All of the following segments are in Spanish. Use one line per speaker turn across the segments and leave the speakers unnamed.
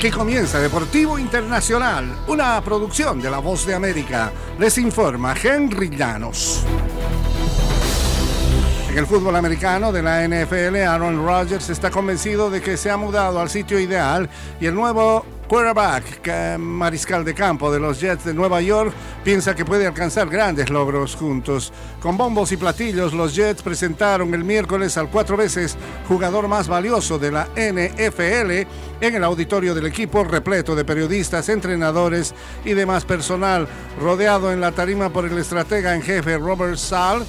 Aquí comienza Deportivo Internacional, una producción de La Voz de América. Les informa Henry Llanos. En el fútbol americano de la NFL, Aaron Rodgers está convencido de que se ha mudado al sitio ideal y el nuevo quarterback, mariscal de campo de los Jets de Nueva York, piensa que puede alcanzar grandes logros juntos. Con bombos y platillos, los Jets presentaron el miércoles al cuatro veces jugador más valioso de la NFL en el auditorio del equipo repleto de periodistas, entrenadores y demás personal, rodeado en la tarima por el estratega en jefe Robert Sall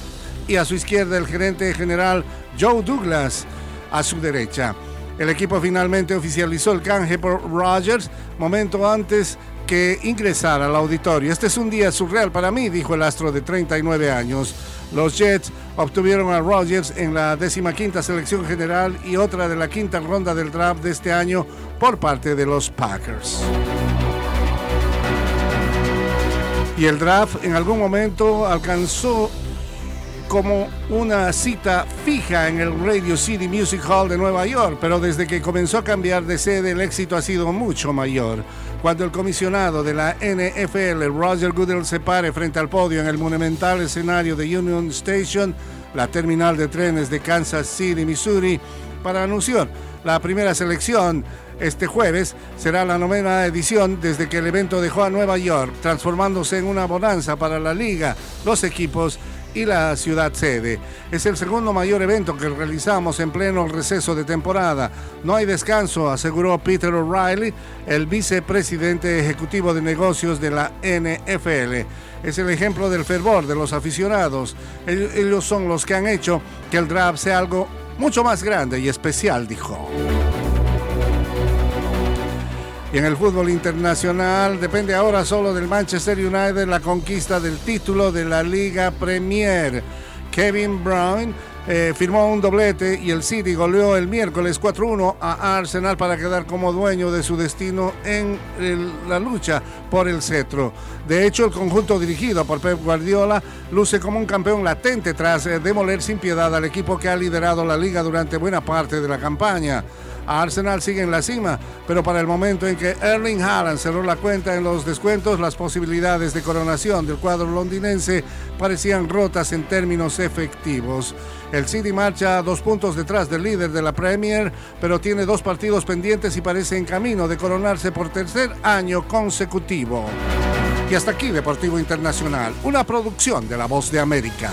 y a su izquierda el gerente general Joe Douglas a su derecha. El equipo finalmente oficializó el canje por Rogers momento antes que ingresara al auditorio. Este es un día surreal para mí, dijo el astro de 39 años. Los Jets obtuvieron a Rogers en la quinta selección general y otra de la quinta ronda del draft de este año por parte de los Packers. Y el draft en algún momento alcanzó como una cita fija en el Radio City Music Hall de Nueva York, pero desde que comenzó a cambiar de sede el éxito ha sido mucho mayor. Cuando el comisionado de la NFL, Roger Goodell, se pare frente al podio en el monumental escenario de Union Station, la terminal de trenes de Kansas City, Missouri, para anunciar la primera selección este jueves será la novena edición desde que el evento dejó a Nueva York, transformándose en una bonanza para la liga, los equipos y la ciudad sede. Es el segundo mayor evento que realizamos en pleno receso de temporada. No hay descanso, aseguró Peter O'Reilly, el vicepresidente ejecutivo de negocios de la NFL. Es el ejemplo del fervor de los aficionados. Ellos son los que han hecho que el draft sea algo mucho más grande y especial, dijo. Y en el fútbol internacional depende ahora solo del Manchester United la conquista del título de la Liga Premier. Kevin Brown eh, firmó un doblete y el City goleó el miércoles 4-1 a Arsenal para quedar como dueño de su destino en la lucha por el cetro. De hecho, el conjunto dirigido por Pep Guardiola luce como un campeón latente tras eh, demoler sin piedad al equipo que ha liderado la liga durante buena parte de la campaña. Arsenal sigue en la cima, pero para el momento en que Erling Haaland cerró la cuenta en los descuentos, las posibilidades de coronación del cuadro londinense parecían rotas en términos efectivos. El City marcha dos puntos detrás del líder de la Premier, pero tiene dos partidos pendientes y parece en camino de coronarse por tercer año consecutivo. Y hasta aquí Deportivo Internacional, una producción de La Voz de América.